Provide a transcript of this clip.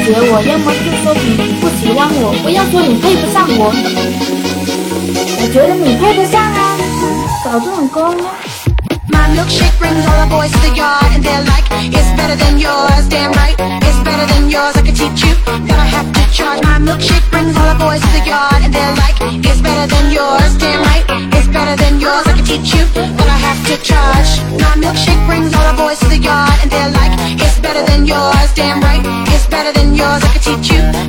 绝我，要么就说你不喜欢我，不要说你配不上我。我觉得你配得上啊，搞这种狗。did you?